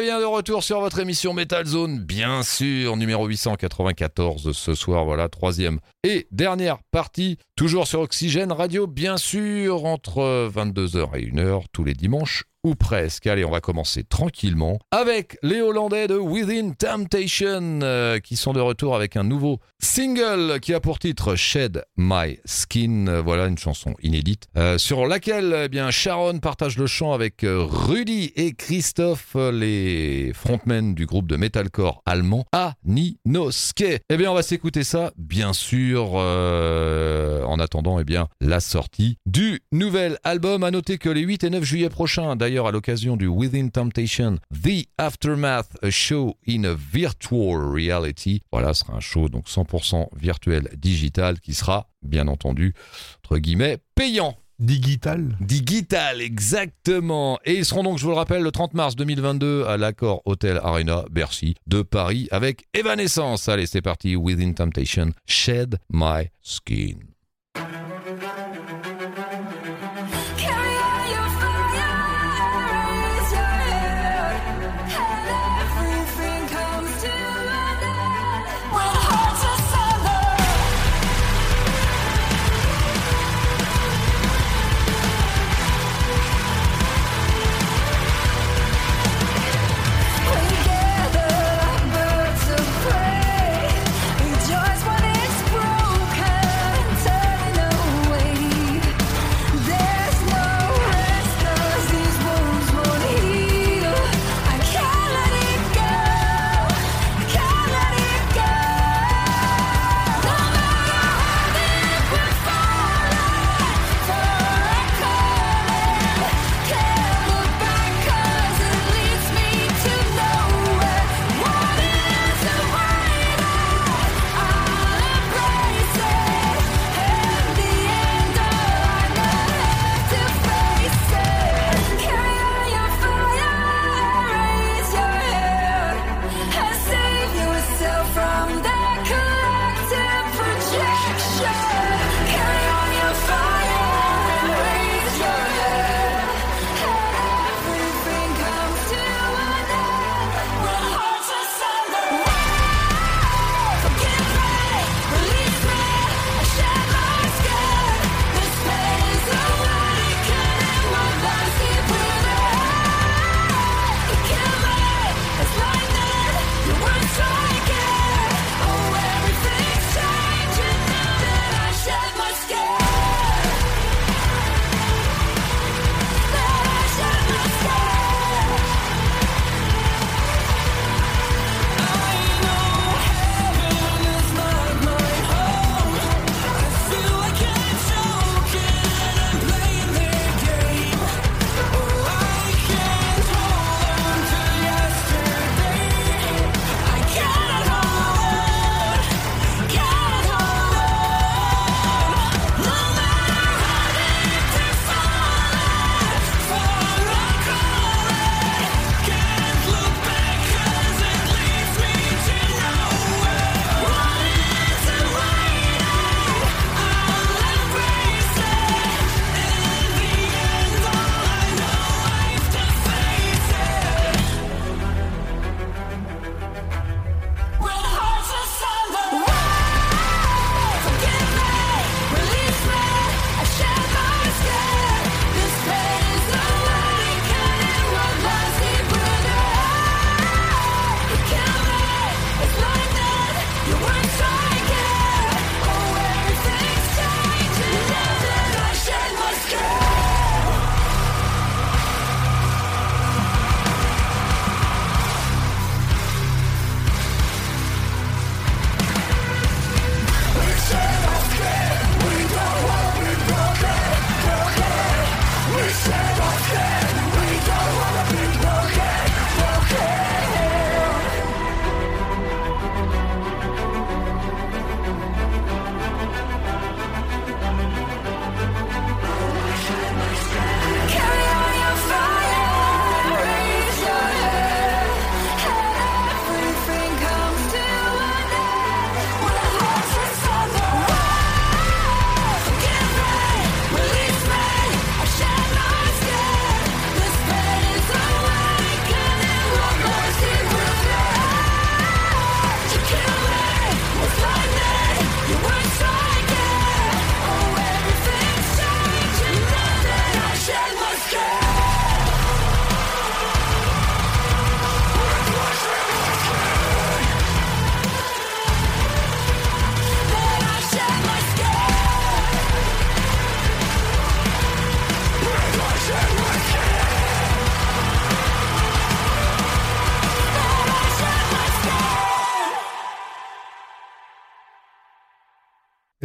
Bien, de retour sur votre émission Metal Zone, bien sûr, numéro 894 ce soir, voilà, troisième et dernière partie, toujours sur Oxygène Radio, bien sûr, entre 22h et 1h tous les dimanches ou presque. Allez, on va commencer tranquillement avec les Hollandais de Within Temptation euh, qui sont de retour avec un nouveau single qui a pour titre Shed My Skin. Euh, voilà une chanson inédite euh, sur laquelle eh bien Sharon partage le chant avec Rudy et Christophe, les frontmen du groupe de metalcore allemand Aninoske. Eh bien, on va s'écouter ça, bien sûr, en attendant eh bien la sortie du nouvel album. À noter que les 8 et 9 juillet prochains, à l'occasion du Within Temptation The Aftermath, a show in a virtual reality. Voilà, ce sera un show donc 100% virtuel digital qui sera bien entendu entre guillemets payant. Digital Digital, exactement. Et ils seront donc, je vous le rappelle, le 30 mars 2022 à l'accord Hotel Arena Bercy de Paris avec Evanescence. Allez, c'est parti. Within Temptation, Shed My Skin.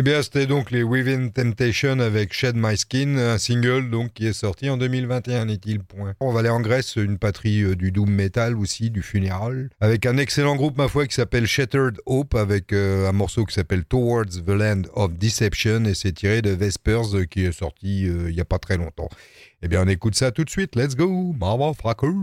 Bien, c'était donc les Within Temptation avec Shed My Skin, un single donc qui est sorti en 2021, n'est-il point? On va aller en Grèce, une patrie euh, du doom metal aussi, du funeral, avec un excellent groupe, ma foi, qui s'appelle Shattered Hope, avec euh, un morceau qui s'appelle Towards the Land of Deception, et c'est tiré de Vespers, euh, qui est sorti il n'y a pas très longtemps. Eh bien, on écoute ça tout de suite. Let's go, motherfucker!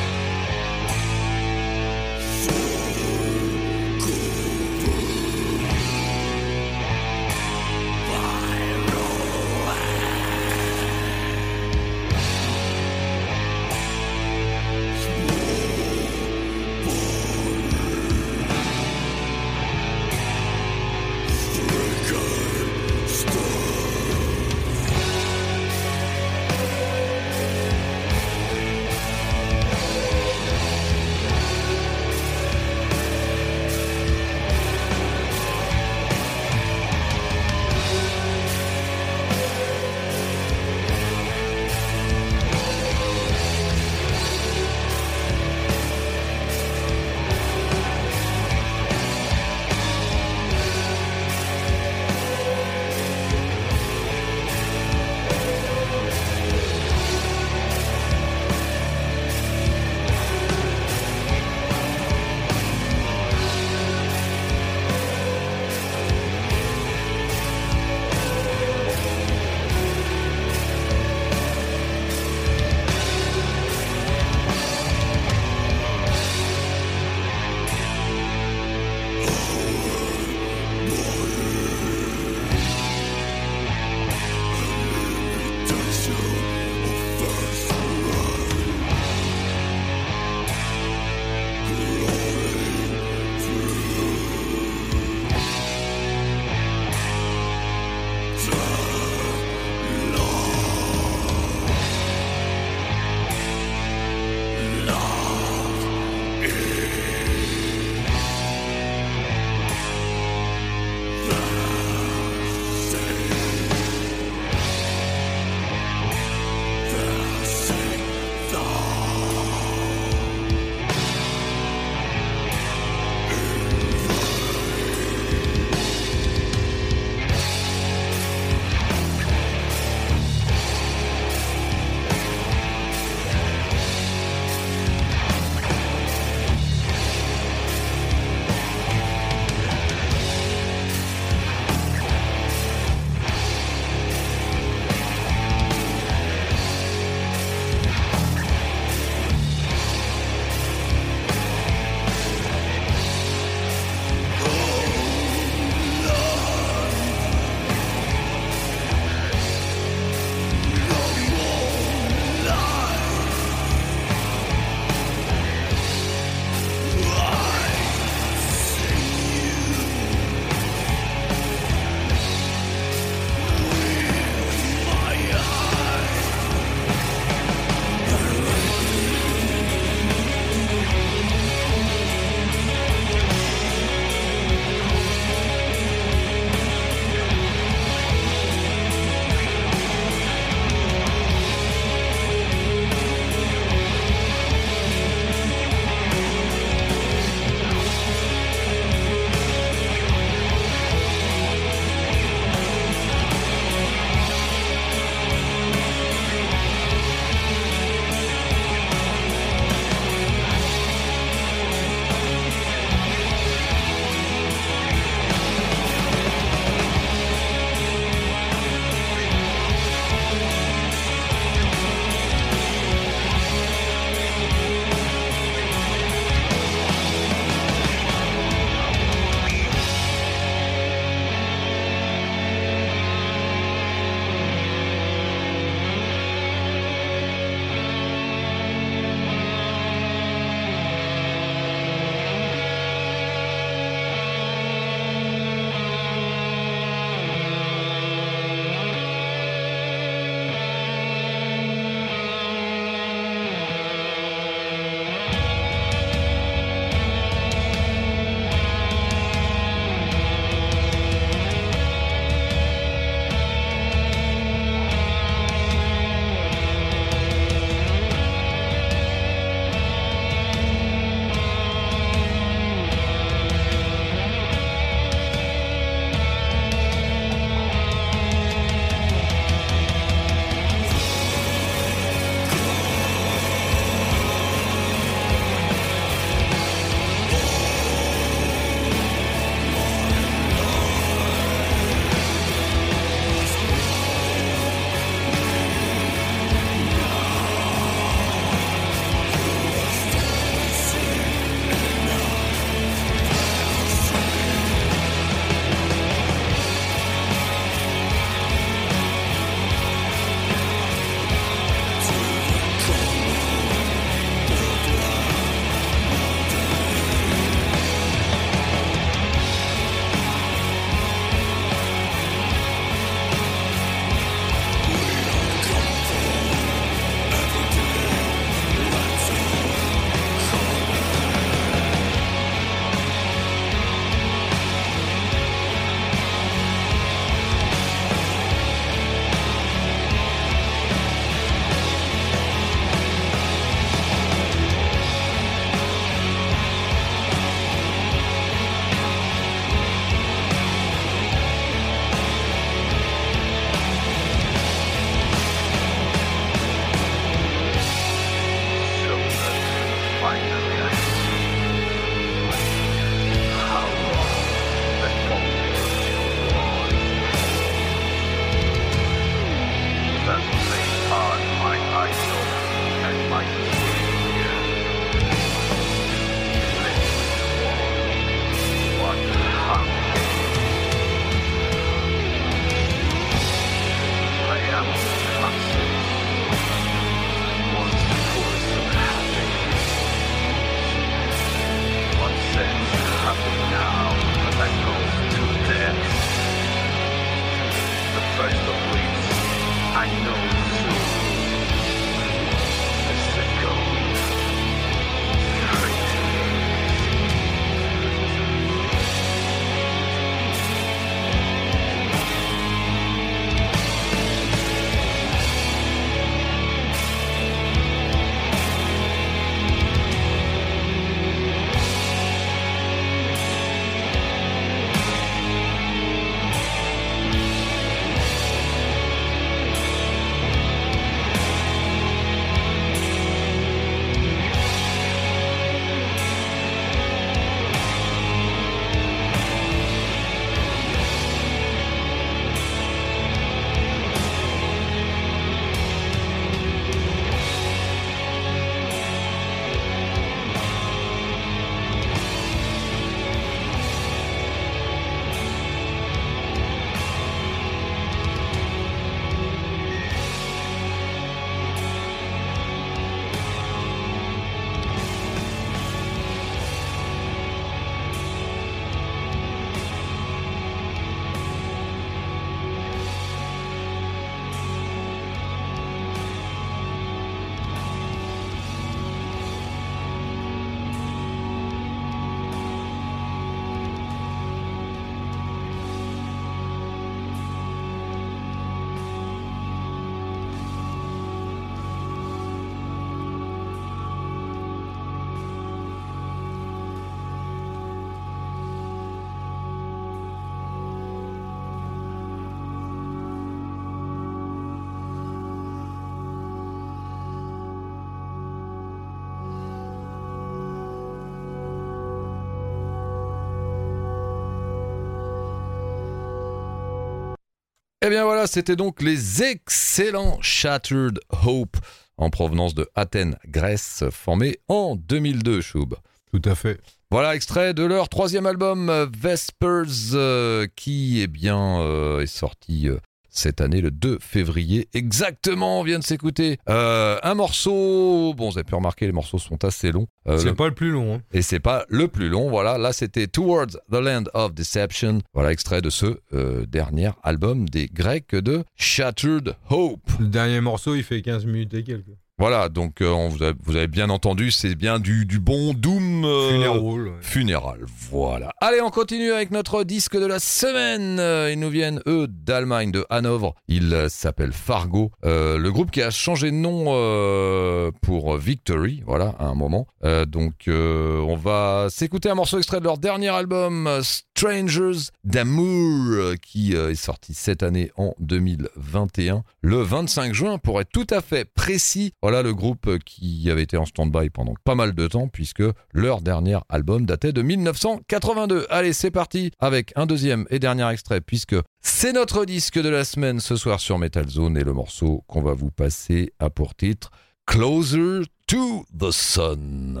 Eh bien voilà, c'était donc les excellents Shattered Hope en provenance de Athènes, Grèce, formés en 2002, Choub. Tout à fait. Voilà, extrait de leur troisième album, Vespers, euh, qui eh bien, euh, est sorti euh, cette année, le 2 février. Exactement, on vient de s'écouter euh, un morceau. Bon, vous avez pu remarquer, les morceaux sont assez longs. Euh, c'est pas le plus long. Hein. Et c'est pas le plus long. Voilà, là c'était Towards the Land of Deception. Voilà, extrait de ce euh, dernier album des Grecs de Shattered Hope. Le dernier morceau, il fait 15 minutes et quelques. Voilà, donc euh, vous, avez, vous, avez, bien entendu, c'est bien du, du, bon Doom euh, funéral. Ouais. funéral. Voilà. Allez, on continue avec notre disque de la semaine. Ils nous viennent, eux, d'Allemagne, de Hanovre. Ils s'appellent Fargo. Euh, le groupe qui a changé de nom euh, pour Victory, voilà, à un moment. Euh, donc, on va s'écouter un morceau extrait de leur dernier album, Strangers d'amour, qui est sorti cette année en 2021, le 25 juin, pour être tout à fait précis. Voilà le groupe qui avait été en stand-by pendant pas mal de temps, puisque leur dernier album datait de 1982. Allez, c'est parti avec un deuxième et dernier extrait, puisque c'est notre disque de la semaine ce soir sur Metal Zone et le morceau qu'on va vous passer a pour titre Closer to the Sun.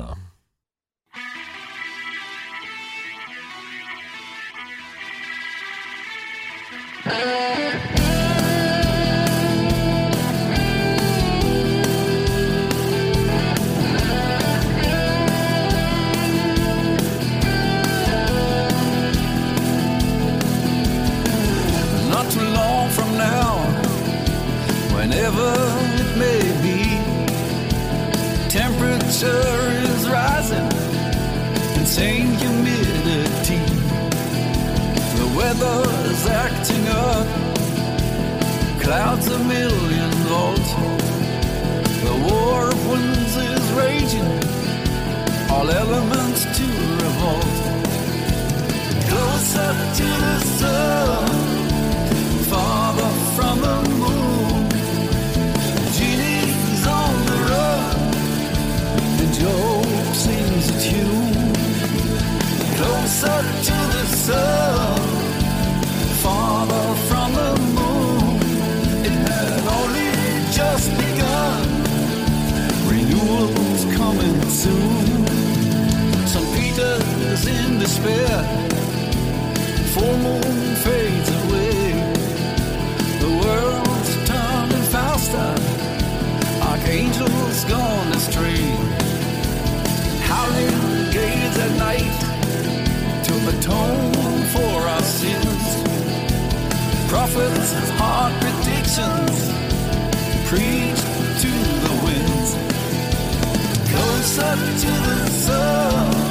Temperature is rising, insane humidity. The weather is acting up, clouds a million volts. The war of winds is raging, all elements to revolt. Closer to the sun, Closer to the sun, farther from the moon. It had only just begun. Coming soon. St. Peter's in despair. Full moon Prophets' hard predictions preached to the winds. Closer to the sun,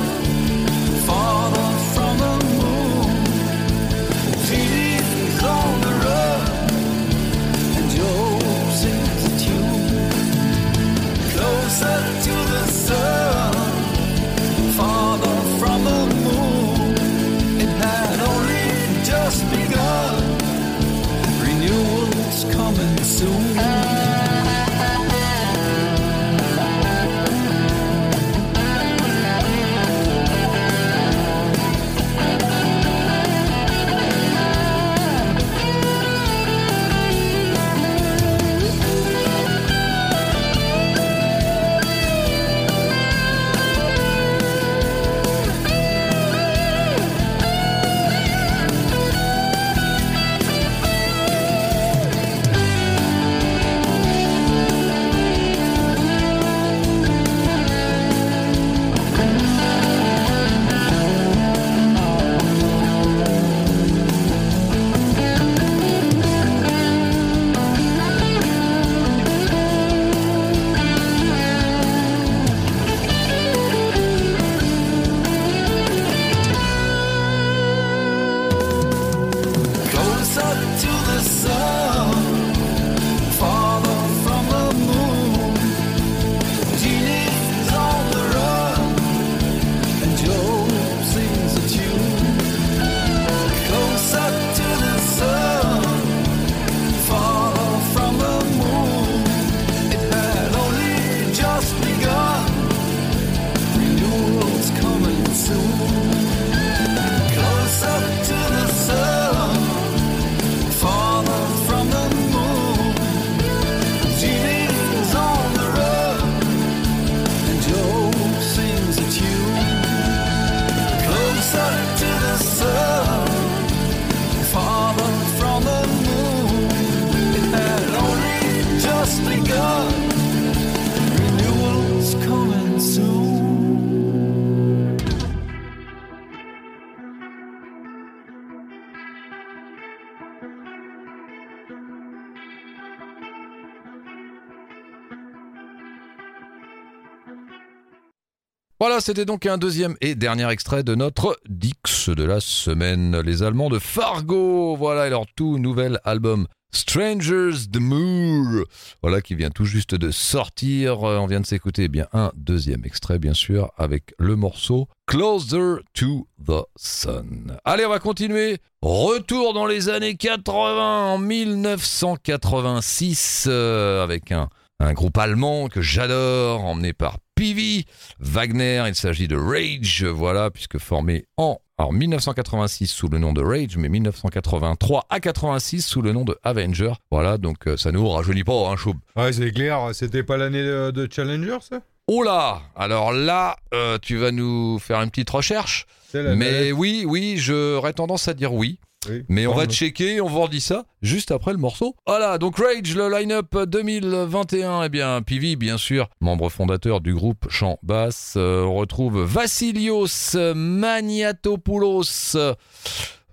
C'était donc un deuxième et dernier extrait de notre Dix de la semaine. Les Allemands de Fargo, voilà, et leur tout nouvel album. Strangers the Moor, voilà qui vient tout juste de sortir. Euh, On vient de s'écouter eh bien un deuxième extrait bien sûr avec le morceau Closer to the Sun. Allez, on va continuer. Retour dans les années 80 en 1986 euh, avec un un groupe allemand que j'adore, emmené par Pivi Wagner. Il s'agit de Rage, voilà, puisque formé en alors 1986 sous le nom de Rage, mais 1983 à 86 sous le nom de Avenger. Voilà, donc euh, ça nous rajeunit pas, hein, Choub. Ouais, c'est clair, c'était pas l'année de, de Challenger, ça? Oh là Alors là, euh, tu vas nous faire une petite recherche. Mais oui, oui, j'aurais tendance à dire oui. Oui. Mais on va checker, on vous redit ça juste après le morceau. Voilà, donc Rage, le line-up 2021, eh bien, Pivi, bien sûr, membre fondateur du groupe Chant Basse. Euh, on retrouve Vassilios Maniatopoulos. Euh,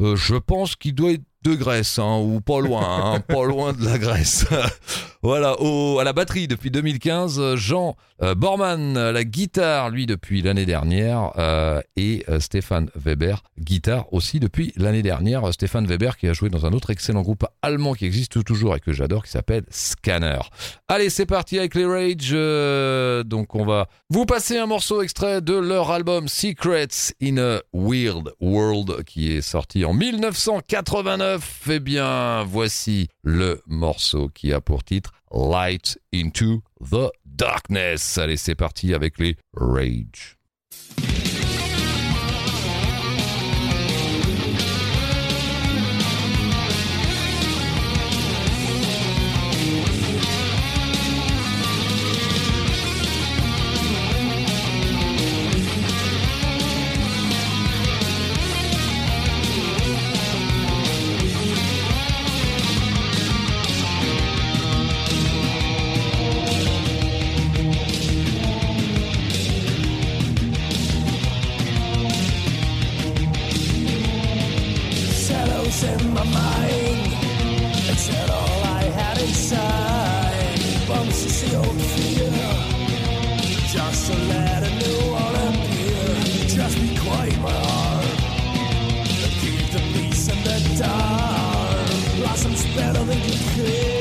je pense qu'il doit être de Grèce, hein, ou pas loin, hein, pas loin de la Grèce. voilà, au- à la batterie depuis 2015, Jean euh, Bormann, à la guitare, lui, depuis l'année dernière, euh, et euh, Stéphane Weber, guitare aussi depuis l'année dernière. Stéphane Weber qui a joué dans un autre excellent groupe allemand qui existe toujours et que j'adore, qui s'appelle Scanner. Allez, c'est parti avec les Rage. euh, donc, on va vous passer un morceau extrait de leur album Secrets in a Weird World qui est sorti en 1989. Eh bien, voici le morceau qui a pour titre Light into the Darkness. Allez, c'est parti avec les Rage. Better than you could.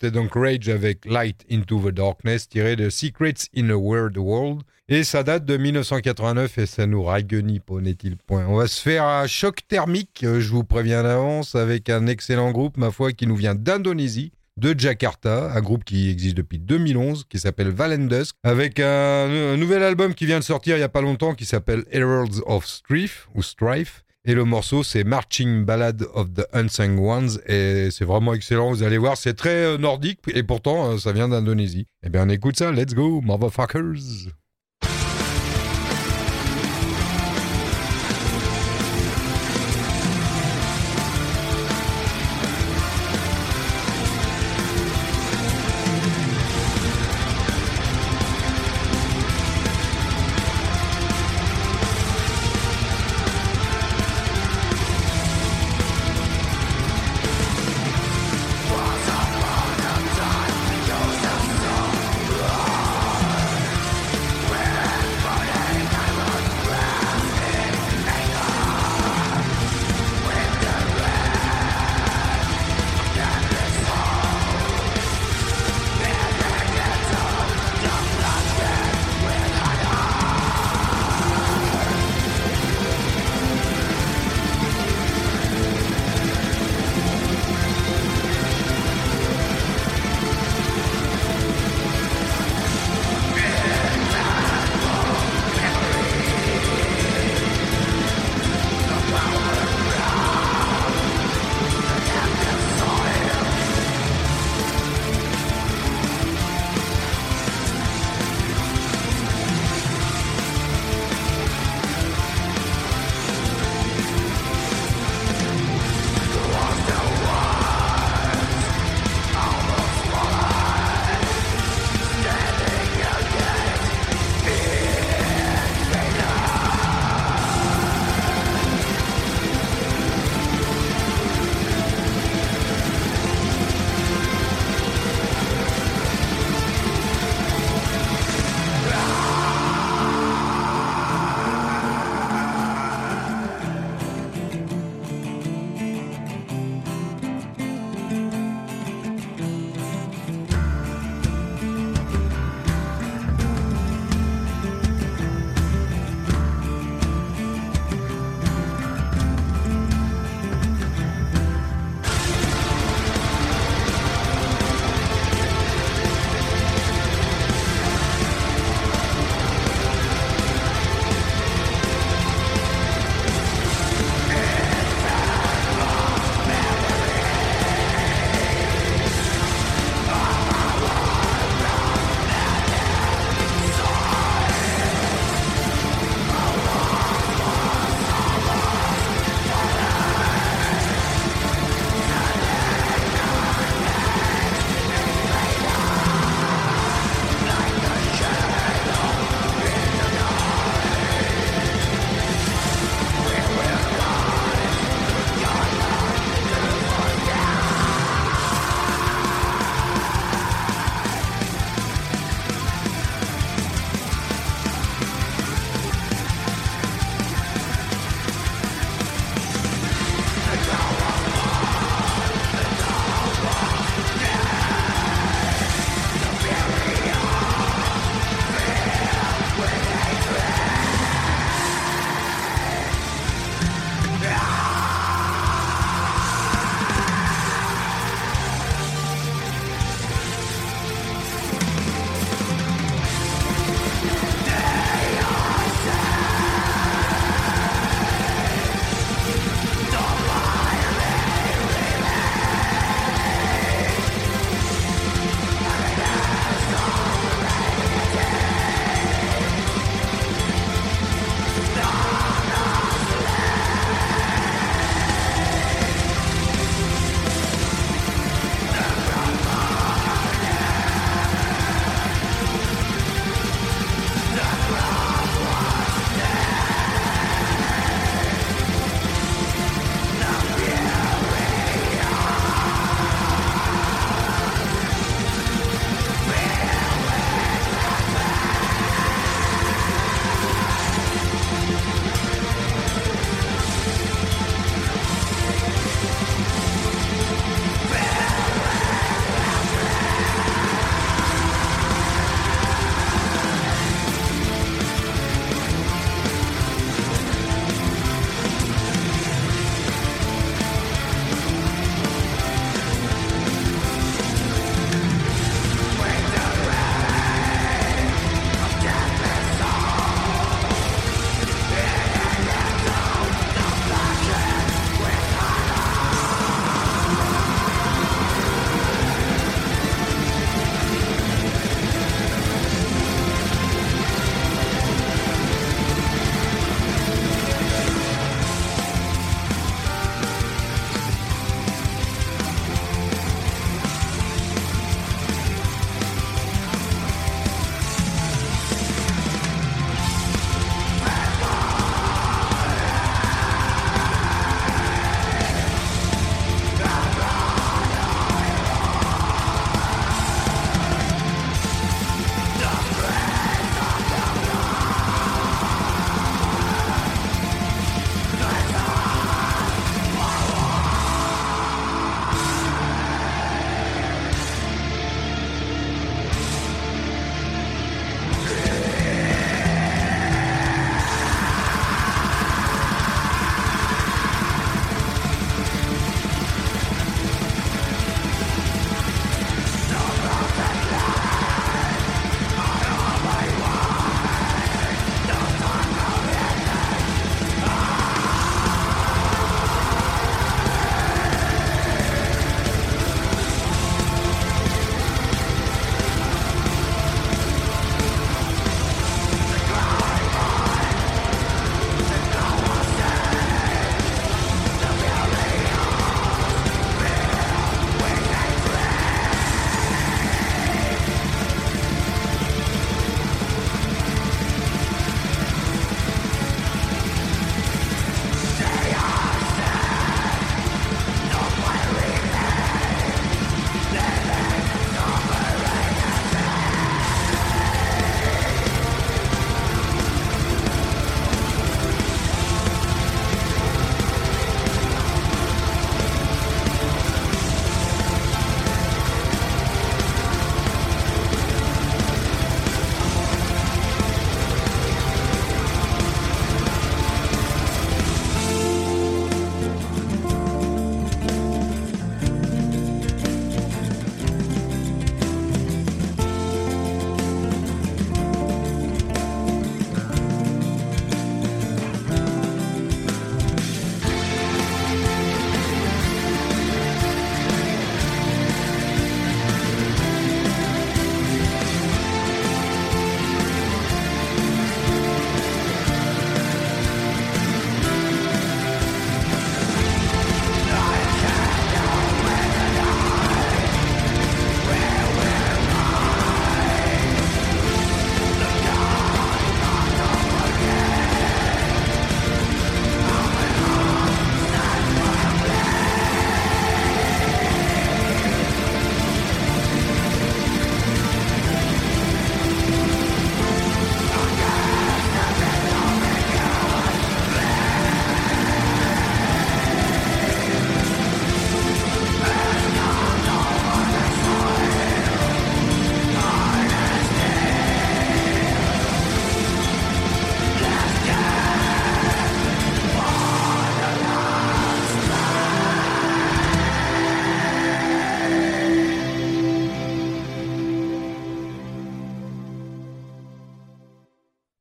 C'était donc Rage avec Light into the Darkness, tiré de Secrets in a Weird World. Et ça date de 1989 et ça nous raguenit, n'est-il point. On va se faire un choc thermique, euh, je vous préviens d'avance, avec un excellent groupe, ma foi, qui nous vient d'Indonésie, de Jakarta, un groupe qui existe depuis 2011, qui s'appelle Valendusk, avec un, nouvel album qui vient de sortir il n'y a pas longtemps, qui s'appelle Heralds of Strife, ou Strife. Et le morceau, c'est Marching Ballad of the Unsung Ones. Et c'est vraiment excellent. Vous allez voir, c'est très euh, nordique. Et pourtant, euh, ça vient d'Indonésie. Eh bien, on écoute ça. Let's go, motherfuckers.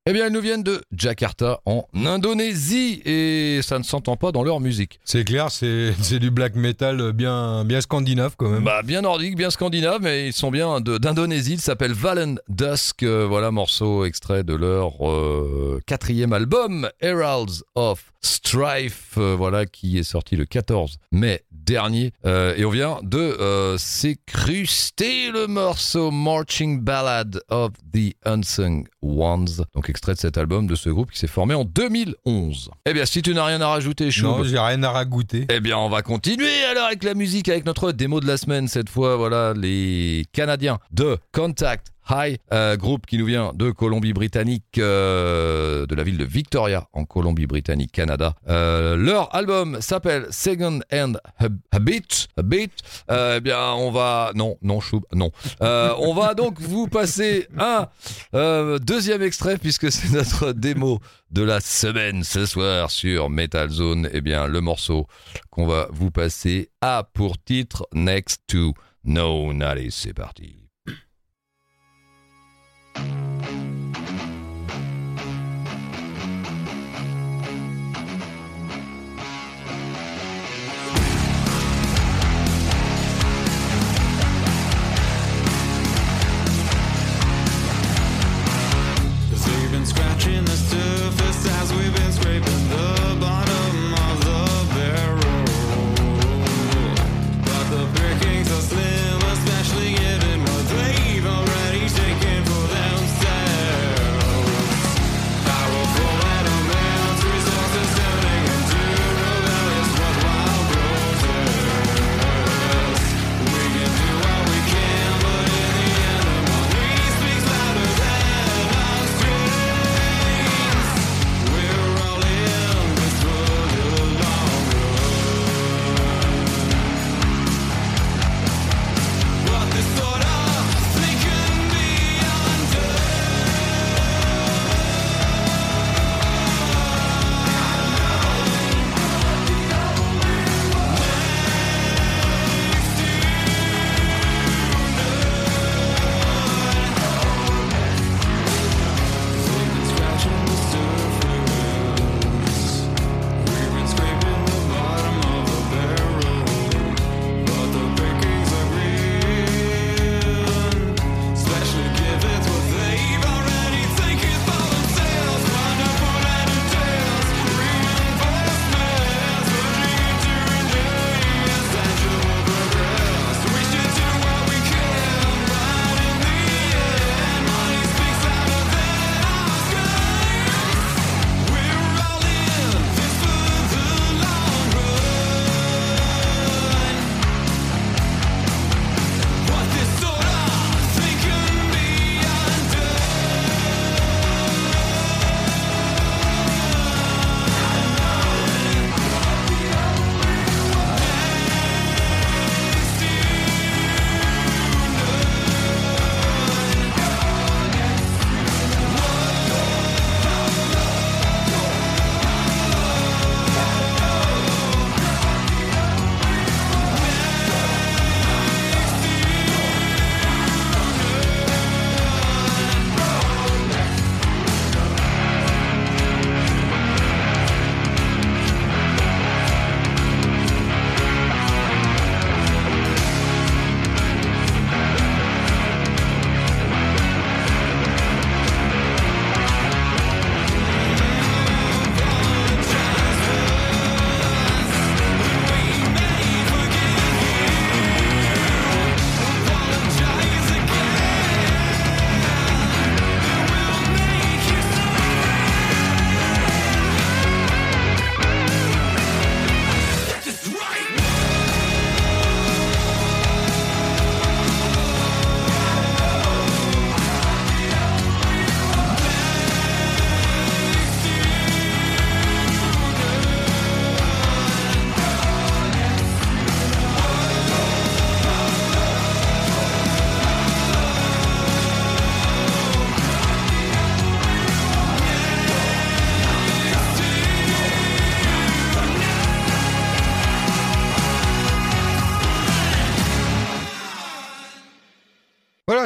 Eh bien, elles nous viennent de Jakarta en Indonésie et ça ne s'entend pas dans leur musique. C'est clair, c'est c'est du black metal bien, bien scandinave quand même. Bah, bien nordique, bien scandinave, mais ils sont bien de- d'Indonésie. Ils s'appellent Valen Dusk. Euh, voilà, morceau extrait de leur euh, quatrième album, Heralds of Strife, euh, voilà, qui est sorti le 14 mai dernier. Euh, et on vient de euh, s'écruster le morceau Marching Ballad of the Unsung Ones. Donc, extrait de cet album de ce groupe qui s'est formé en 2011. Eh bien, si tu n'as rien à rajouter, Choub, non, j'ai rien à ragouter. eh bien, on va continuer alors avec la musique, avec notre démo de la semaine. Cette fois, voilà, les Canadiens de Contact High, euh, groupe qui nous vient de Colombie-Britannique, euh, de la ville de Victoria, en Colombie-Britannique, Canada. Euh, leur album s'appelle Second Hand Hab- Habit. Euh, eh bien, on va... Non, non, Choub, non. On va donc vous passer un deuxième extrait, puisque c'est notre démo de la semaine ce soir sur Metal Zone. Eh bien, le morceau qu'on va vous passer a pour titre Next to No. Allez, c'est parti. Thank you.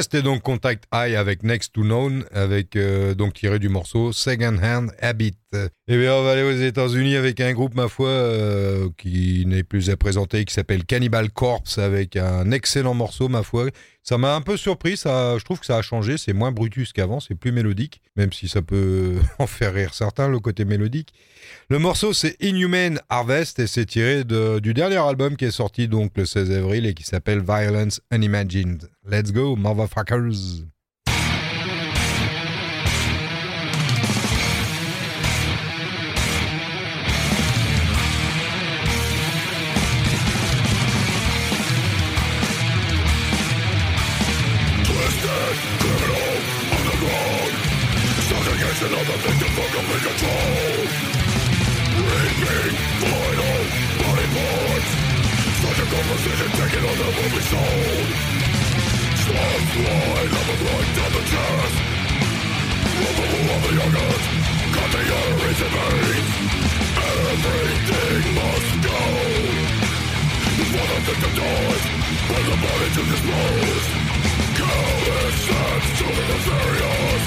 C'était donc Contact Eye avec Next to Known, avec euh, donc tiré du morceau Second Hand Habit. Et bien, on va aller aux États-Unis avec un groupe, ma foi, euh, qui n'est plus à présenter, qui s'appelle Cannibal Corpse, avec un excellent morceau, ma foi. Ça m'a un peu surpris, ça, je trouve que ça a changé, c'est moins brutus qu'avant, c'est plus mélodique, même si ça peut en faire rire certains, le côté mélodique. Le morceau, c'est Inhuman Harvest, et c'est tiré du dernier album qui est sorti donc le 16 avril et qui s'appelle Violence Unimagined. Let's go, motherfuckers! sin and taking on the world sold Storm flight, love of light down the chest Love of of the youngest, cut the arteries and veins Everything must go Before the victim dies, when the body to dispose Callous hands to the nefarious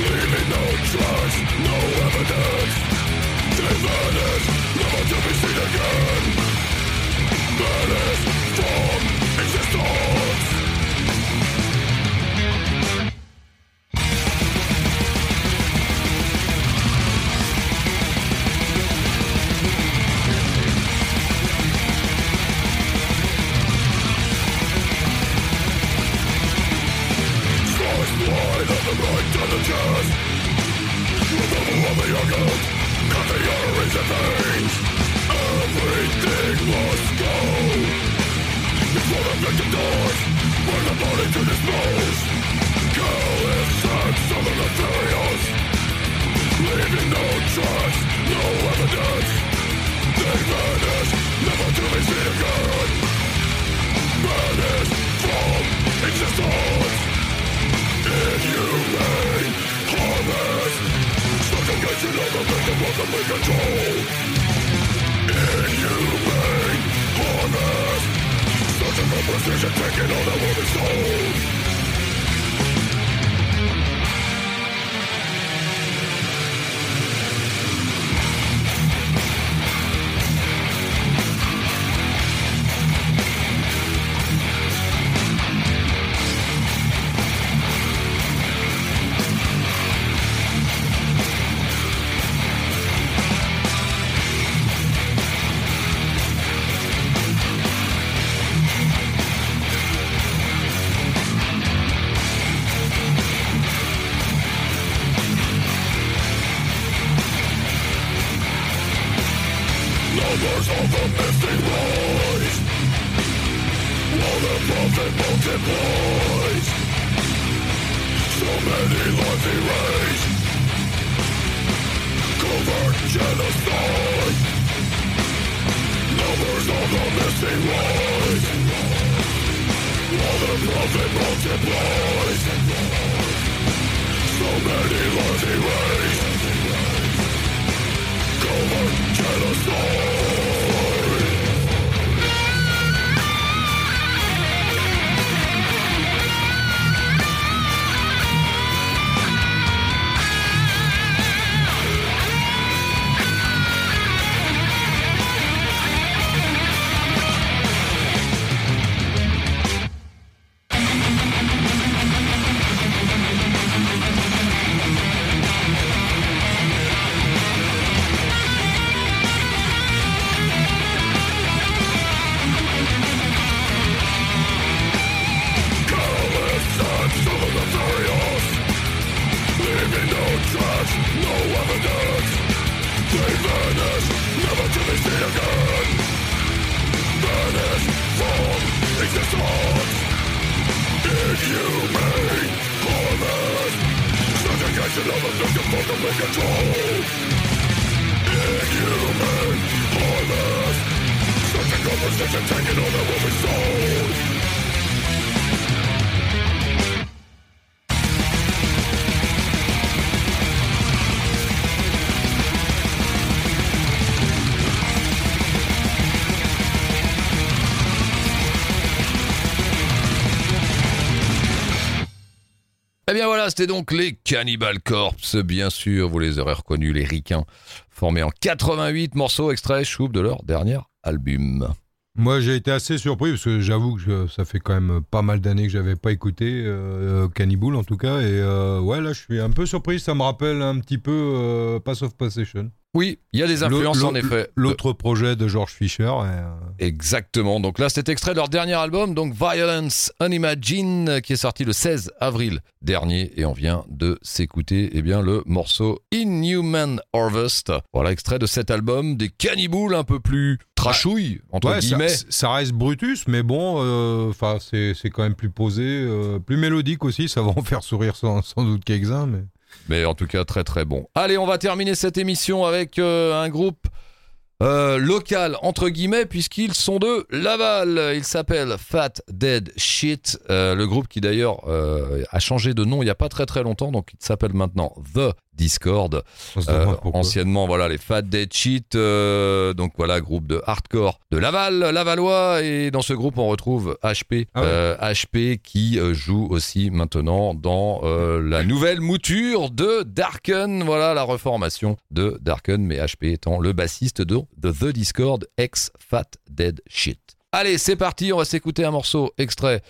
Leaving no trace, no evidence They vanish, never to be seen again Murderers from existence c'était donc les Cannibal Corpse, bien sûr, vous les aurez reconnus, les ricains, formés en 88 morceaux extraits choup de leur dernier album. Moi, j'ai été assez surpris parce que j'avoue que ça fait quand même pas mal d'années que j'avais pas écouté euh, Cannibal en tout cas. Et euh, ouais, là, je suis un peu surpris. Ça me rappelle un petit peu euh, Pass of Possession. Oui, il y a des influences en effet. L'autre projet de George Fisher. et, euh, Exactement. Donc là, c'est extrait de leur dernier album, donc Violence Unimagine, qui est sorti le 16 avril dernier. Et on vient de s'écouter eh bien, le morceau Inhuman Harvest. Voilà, extrait de cet album, des cannibals un peu plus trashouilles, entre ouais, guillemets. ça reste Brutus, mais bon, euh, enfin, c'est quand même plus posé, euh, plus mélodique aussi. Ça va en faire sourire sans, sans doute quelques-uns, mais. Mais en tout cas, très très bon. Allez, on va terminer cette émission avec euh, un groupe euh, local, entre guillemets, puisqu'ils sont de Laval. Ils s'appellent Fat Dead Shit. Euh, le groupe qui d'ailleurs a changé de nom il n'y a pas très très longtemps, donc il s'appelle maintenant The Discord. Euh, anciennement, voilà, les Fat Dead Shit, euh, donc voilà, groupe de hardcore de Laval, Lavallois, et dans ce groupe on retrouve HP, Ah ouais. euh, HP qui joue aussi maintenant dans la nouvelle mouture de Darken, voilà la reformation de Darken, mais HP étant le bassiste de, de The Discord ex Fat Dead Shit. Allez, c'est parti, on va s'écouter un morceau extrait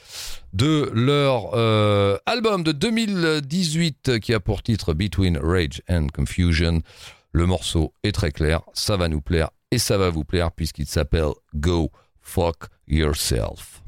de leur euh, album de 2018 qui a pour titre Between Rage and Confusion. Le morceau est très clair, ça va nous plaire et ça va vous plaire puisqu'il s'appelle Go Fuck Yourself.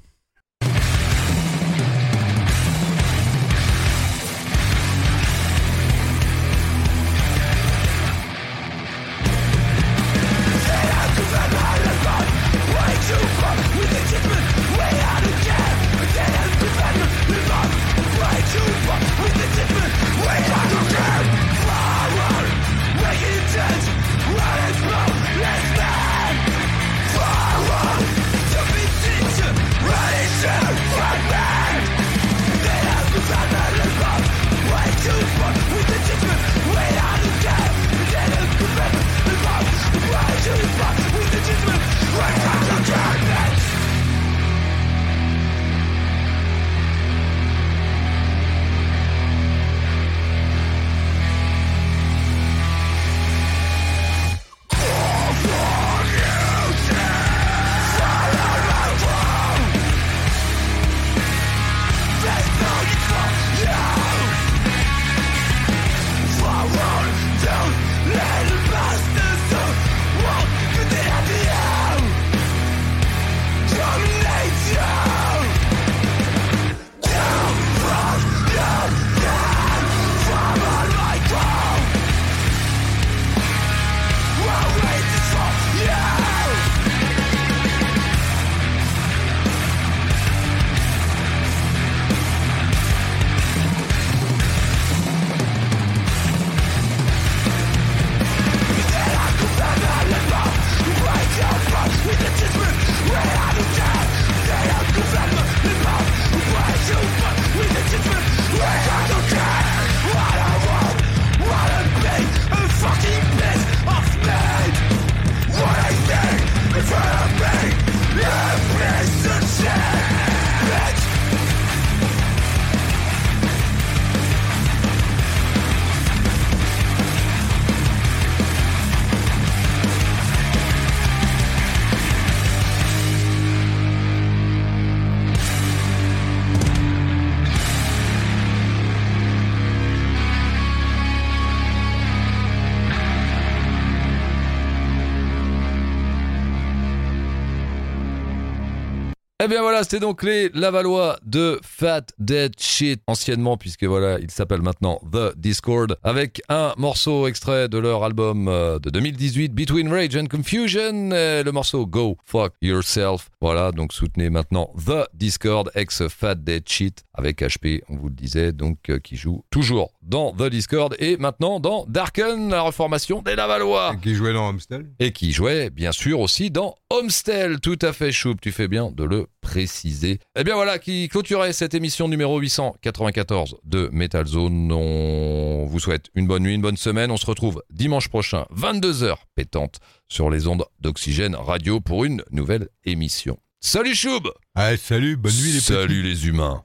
Bien voilà, c'était donc les Lavallois de Fat Dead Shit, anciennement, puisque voilà, il s'appelle maintenant The Discord, avec un morceau extrait de leur album euh, de 2018, Between Rage and Confusion, et le morceau Go Fuck Yourself. Voilà, donc soutenez maintenant The Discord, ex Fat Dead Shit, avec HP, on vous le disait, donc euh, qui joue toujours dans The Discord et maintenant dans Darken, la reformation des Lavallois. Qui jouait dans Amstel Et qui jouait bien sûr aussi dans Homestel, tout à fait choupe, tu fais bien de le préciser. Eh bien voilà, qui clôturait cette émission numéro 894 de Metal Zone. On vous souhaite une bonne nuit, une bonne semaine. On se retrouve dimanche prochain, 22h pétante, sur les ondes d'Oxygène Radio pour une nouvelle émission. Salut Choub Allez, salut, bonne nuit les petits. Salut les humains